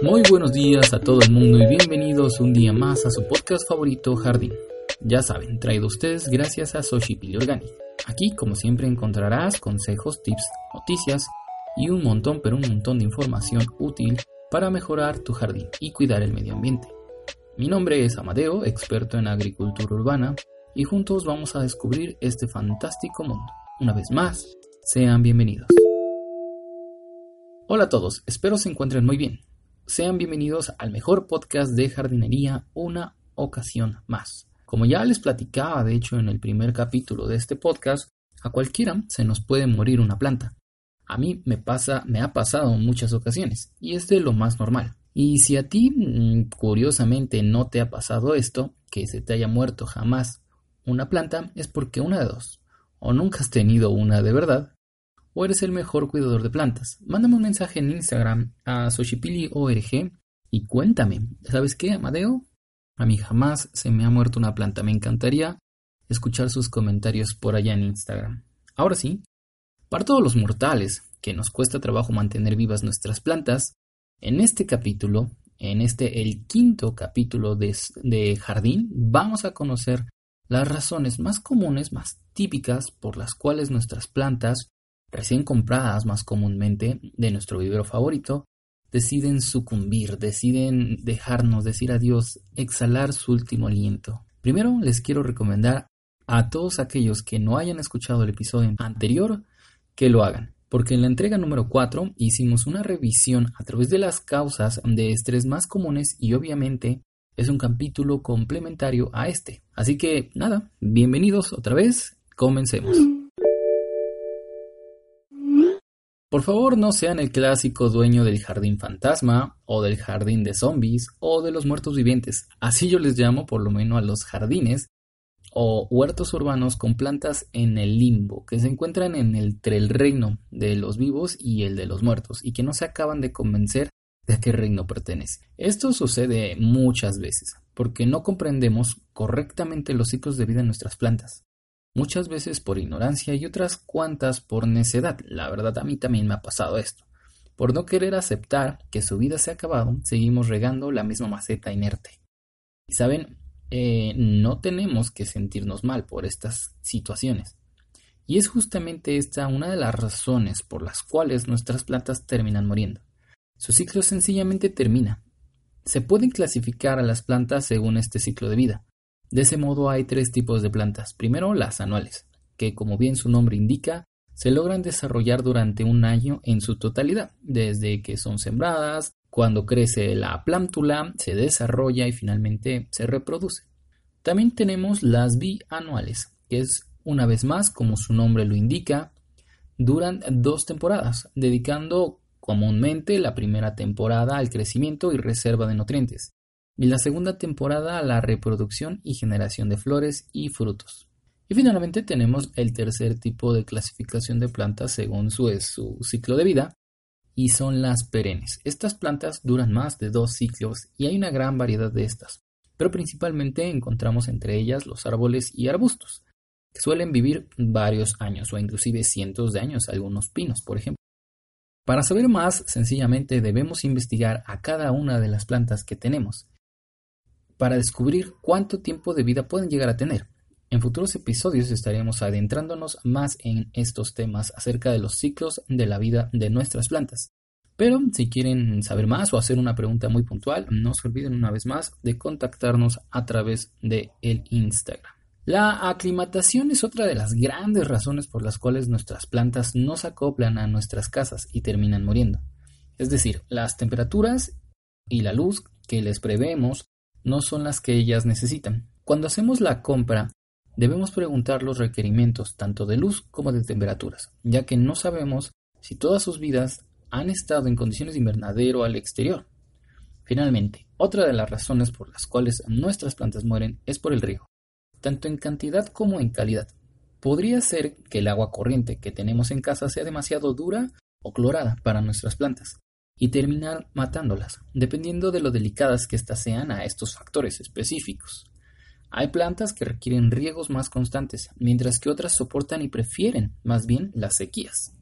Muy buenos días a todo el mundo y bienvenidos un día más a su podcast favorito Jardín. Ya saben, traído ustedes gracias a Soshipili Organic. Aquí, como siempre, encontrarás consejos, tips, noticias y un montón, pero un montón de información útil para mejorar tu jardín y cuidar el medio ambiente. Mi nombre es Amadeo, experto en agricultura urbana, y juntos vamos a descubrir este fantástico mundo. Una vez más, sean bienvenidos. Hola a todos, espero se encuentren muy bien. Sean bienvenidos al mejor podcast de jardinería una ocasión más. Como ya les platicaba, de hecho, en el primer capítulo de este podcast, a cualquiera se nos puede morir una planta. A mí me pasa, me ha pasado en muchas ocasiones, y es de lo más normal. Y si a ti, mm, curiosamente, no te ha pasado esto, que se te haya muerto jamás una planta, es porque una de dos, o nunca has tenido una de verdad, o eres el mejor cuidador de plantas. Mándame un mensaje en Instagram a soshipili.org y cuéntame, ¿sabes qué, Amadeo? A mí jamás se me ha muerto una planta. Me encantaría escuchar sus comentarios por allá en Instagram. Ahora sí, para todos los mortales que nos cuesta trabajo mantener vivas nuestras plantas, en este capítulo, en este el quinto capítulo de Jardín, vamos a conocer las razones más comunes, más típicas por las cuales nuestras plantas recién compradas más comúnmente de nuestro vivero favorito, deciden sucumbir, deciden dejarnos decir adiós, exhalar su último aliento. Primero les quiero recomendar a todos aquellos que no hayan escuchado el episodio anterior que lo hagan, porque en la entrega número 4 hicimos una revisión a través de las causas de estrés más comunes y obviamente es un capítulo complementario a este. Así que nada, bienvenidos otra vez, comencemos. Por favor, no sean el clásico dueño del jardín fantasma, o del jardín de zombies, o de los muertos vivientes. Así yo les llamo por lo menos a los jardines o huertos urbanos con plantas en el limbo, que se encuentran entre el reino de los vivos y el de los muertos, y que no se acaban de convencer de a qué reino pertenece. Esto sucede muchas veces, porque no comprendemos correctamente los ciclos de vida de nuestras plantas muchas veces por ignorancia y otras cuantas por necedad. La verdad a mí también me ha pasado esto. Por no querer aceptar que su vida se ha acabado, seguimos regando la misma maceta inerte. Y saben, eh, no tenemos que sentirnos mal por estas situaciones. Y es justamente esta una de las razones por las cuales nuestras plantas terminan muriendo. Su ciclo sencillamente termina. Se pueden clasificar a las plantas según este ciclo de vida. De ese modo hay tres tipos de plantas. Primero, las anuales, que como bien su nombre indica, se logran desarrollar durante un año en su totalidad, desde que son sembradas, cuando crece la plántula, se desarrolla y finalmente se reproduce. También tenemos las bianuales, que es una vez más, como su nombre lo indica, duran dos temporadas, dedicando comúnmente la primera temporada al crecimiento y reserva de nutrientes, y la segunda temporada a la reproducción y generación de flores y frutos. Y finalmente tenemos el tercer tipo de clasificación de plantas según su, su ciclo de vida, y son las perennes. Estas plantas duran más de dos ciclos y hay una gran variedad de estas, pero principalmente encontramos entre ellas los árboles y arbustos, que suelen vivir varios años o inclusive cientos de años, algunos pinos, por ejemplo. Para saber más, sencillamente debemos investigar a cada una de las plantas que tenemos para descubrir cuánto tiempo de vida pueden llegar a tener. En futuros episodios estaremos adentrándonos más en estos temas acerca de los ciclos de la vida de nuestras plantas. Pero si quieren saber más o hacer una pregunta muy puntual, no se olviden una vez más de contactarnos a través de el Instagram. La aclimatación es otra de las grandes razones por las cuales nuestras plantas no se acoplan a nuestras casas y terminan muriendo. Es decir, las temperaturas y la luz que les prevemos no son las que ellas necesitan. Cuando hacemos la compra, debemos preguntar los requerimientos tanto de luz como de temperaturas, ya que no sabemos si todas sus vidas han estado en condiciones de invernadero al exterior. Finalmente, otra de las razones por las cuales nuestras plantas mueren es por el riego, tanto en cantidad como en calidad. Podría ser que el agua corriente que tenemos en casa sea demasiado dura o clorada para nuestras plantas, y terminar matándolas, dependiendo de lo delicadas que éstas sean a estos factores específicos. Hay plantas que requieren riegos más constantes, mientras que otras soportan y prefieren más bien las sequías.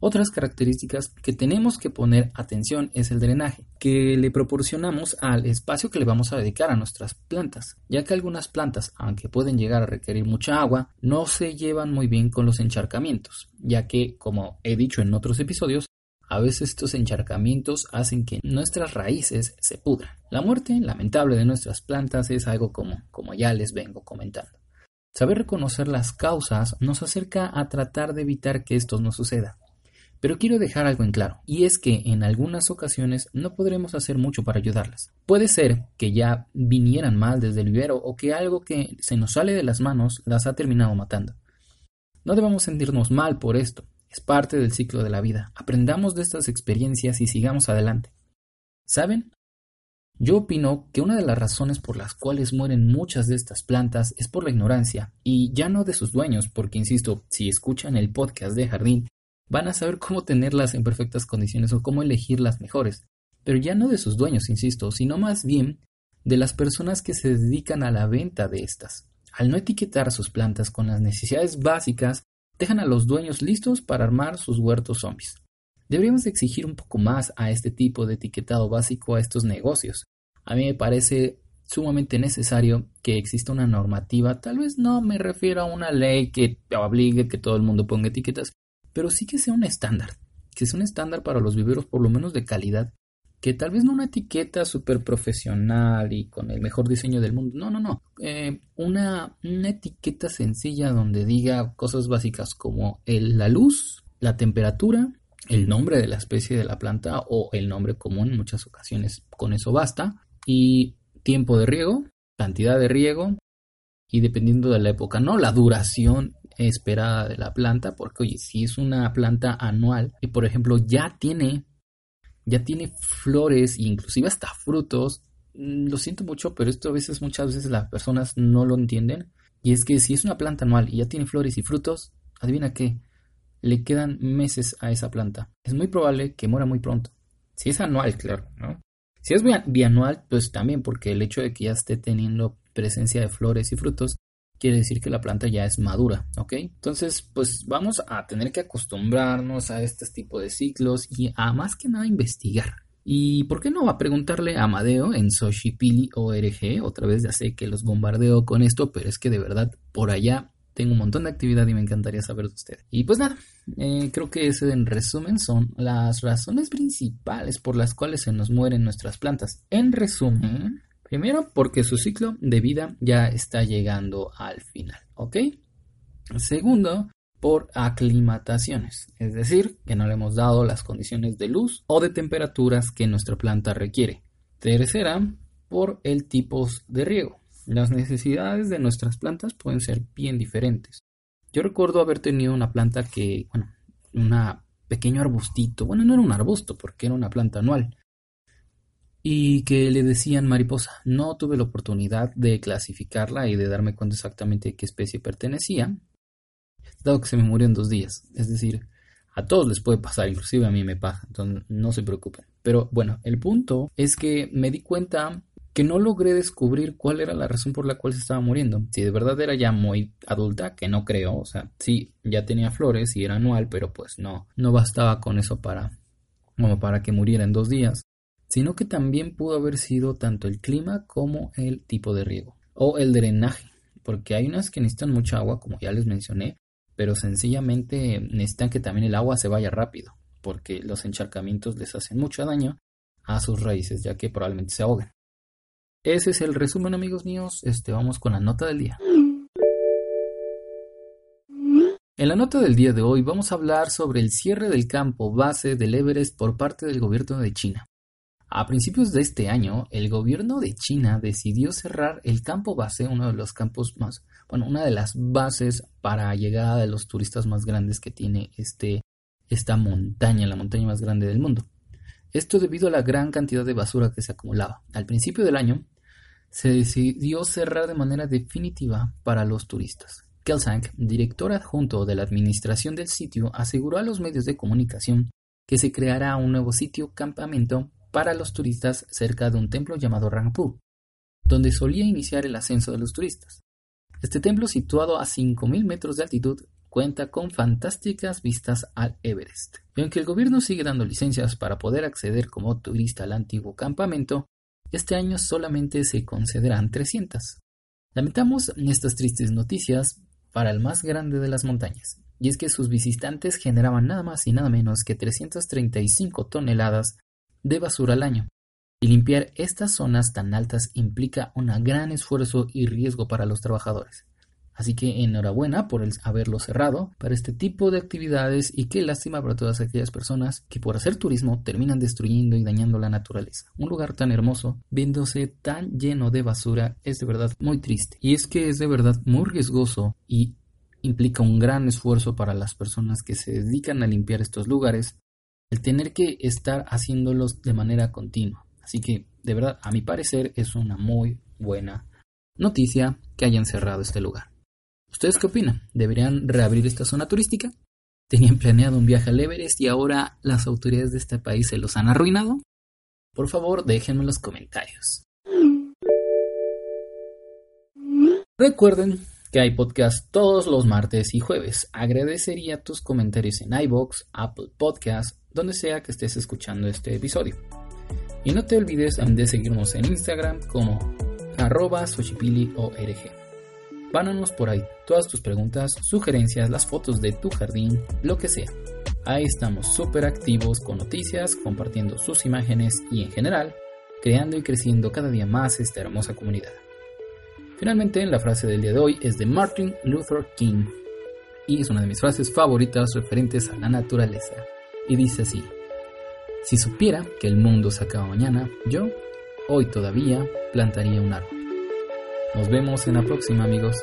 Otras características que tenemos que poner atención es el drenaje, que le proporcionamos al espacio que le vamos a dedicar a nuestras plantas, ya que algunas plantas, aunque pueden llegar a requerir mucha agua, no se llevan muy bien con los encharcamientos, ya que, como he dicho en otros episodios, a veces estos encharcamientos hacen que nuestras raíces se pudran. La muerte lamentable de nuestras plantas es algo como, como ya les vengo comentando. Saber reconocer las causas nos acerca a tratar de evitar que esto no suceda. Pero quiero dejar algo en claro, y es que en algunas ocasiones no podremos hacer mucho para ayudarlas. Puede ser que ya vinieran mal desde el vivero o que algo que se nos sale de las manos las ha terminado matando. No debemos sentirnos mal por esto, es parte del ciclo de la vida. Aprendamos de estas experiencias y sigamos adelante. ¿Saben? Yo opino que una de las razones por las cuales mueren muchas de estas plantas es por la ignorancia, y ya no de sus dueños, porque insisto, si escuchan el podcast de jardín, van a saber cómo tenerlas en perfectas condiciones o cómo elegir las mejores. Pero ya no de sus dueños, insisto, sino más bien de las personas que se dedican a la venta de estas. Al no etiquetar sus plantas con las necesidades básicas, dejan a los dueños listos para armar sus huertos zombies. Deberíamos exigir un poco más a este tipo de etiquetado básico a estos negocios. A mí me parece sumamente necesario que exista una normativa, tal vez no me refiero a una ley que obligue que todo el mundo ponga etiquetas, pero sí que sea un estándar, que sea un estándar para los viveros por lo menos de calidad, que tal vez no una etiqueta súper profesional y con el mejor diseño del mundo, no, no, no, eh, una, una, etiqueta sencilla donde diga cosas básicas como el, la luz, la temperatura, el nombre de la especie de la planta o el nombre común, en muchas ocasiones con eso basta, y tiempo de riego, cantidad de riego, y dependiendo de la época, no la duración esperada de la planta, porque oye, si es una planta anual y por ejemplo ya tiene ya tiene flores e inclusive hasta frutos, mm, lo siento mucho, pero esto a veces muchas veces las personas no lo entienden y es que si es una planta anual y ya tiene flores y frutos, adivina qué, le quedan meses a esa planta. Es muy probable que muera muy pronto. Si es anual, claro, ¿no? Si es bianual, pues también, porque el hecho de que ya esté teniendo presencia de flores y frutos quiere decir que la planta ya es madura, ¿ok? Entonces, pues vamos a tener que acostumbrarnos a este tipo de ciclos y a más que nada investigar. ¿Y por qué no va a preguntarle a Amadeo en Soshipili ORG? Otra vez ya sé que los bombardeo con esto, pero es que de verdad por allá tengo un montón de actividad y me encantaría saber de ustedes. Y pues nada, eh, creo que ese en resumen son las razones principales por las cuales se nos mueren nuestras plantas. En resumen, Primero, porque su ciclo de vida ya está llegando al final, ¿ok? Segundo, por aclimataciones, es decir, que no le hemos dado las condiciones de luz o de temperaturas que nuestra planta requiere. Tercera, por el tipo de riego. Las necesidades de nuestras plantas pueden ser bien diferentes. Yo recuerdo haber tenido una planta que, bueno, un pequeño arbustito, bueno, no era un arbusto porque era una planta anual, y que le decían mariposa. No tuve la oportunidad de clasificarla y de darme cuenta exactamente a qué especie pertenecía, dado que se me murió en dos días. Es decir, a todos les puede pasar, inclusive a mí me pasa, entonces no se preocupen. Pero bueno, el punto es que me di cuenta que no logré descubrir cuál era la razón por la cual se estaba muriendo. Si de verdad era ya muy adulta, que no creo, o sea, sí, ya tenía flores y era anual, pero pues no, no bastaba con eso para, como para que muriera en dos días sino que también pudo haber sido tanto el clima como el tipo de riego o el drenaje, porque hay unas que necesitan mucha agua, como ya les mencioné, pero sencillamente necesitan que también el agua se vaya rápido, porque los encharcamientos les hacen mucho daño a sus raíces, ya que probablemente se ahogan. Ese es el resumen, amigos míos. Este, vamos con la nota del día. En la nota del día de hoy vamos a hablar sobre el cierre del campo base del Everest por parte del gobierno de China. A principios de este año, el gobierno de China decidió cerrar el campo base, uno de los campos más, bueno, una de las bases para llegada de los turistas más grandes que tiene este, esta montaña, la montaña más grande del mundo. Esto debido a la gran cantidad de basura que se acumulaba. Al principio del año, se decidió cerrar de manera definitiva para los turistas. Kelsang, director adjunto de la administración del sitio, aseguró a los medios de comunicación que se creará un nuevo sitio campamento para los turistas cerca de un templo llamado Rangpu, donde solía iniciar el ascenso de los turistas. Este templo, situado a 5.000 metros de altitud, cuenta con fantásticas vistas al Everest. Y aunque el gobierno sigue dando licencias para poder acceder como turista al antiguo campamento, este año solamente se concederán 300. Lamentamos estas tristes noticias para el más grande de las montañas, y es que sus visitantes generaban nada más y nada menos que 335 toneladas de basura al año, y limpiar estas zonas tan altas implica un gran esfuerzo y riesgo para los trabajadores. Así que enhorabuena por haberlo cerrado para este tipo de actividades y qué lástima para todas aquellas personas que por hacer turismo terminan destruyendo y dañando la naturaleza. Un lugar tan hermoso, viéndose tan lleno de basura, es de verdad muy triste. Y es que es de verdad muy riesgoso y implica un gran esfuerzo para las personas que se dedican a limpiar estos lugares el tener que estar haciéndolos de manera continua. Así que, de verdad, a mi parecer es una muy buena noticia que hayan cerrado este lugar. ¿Ustedes qué opinan? ¿Deberían reabrir esta zona turística? ¿Tenían planeado un viaje al Everest y ahora las autoridades de este país se los han arruinado? Por favor, déjenme en los comentarios. Recuerden que hay podcast todos los martes y jueves. Agradecería tus comentarios en iBox, Apple Podcast, donde sea que estés escuchando este episodio. Y no te olvides de seguirnos en Instagram como arroba org. Pánanos por ahí todas tus preguntas, sugerencias, las fotos de tu jardín, lo que sea. Ahí estamos súper activos con noticias, compartiendo sus imágenes y en general, creando y creciendo cada día más esta hermosa comunidad. Finalmente, la frase del día de hoy es de Martin Luther King y es una de mis frases favoritas referentes a la naturaleza. Y dice así, si supiera que el mundo se acaba mañana, yo, hoy todavía, plantaría un árbol. Nos vemos en la próxima amigos.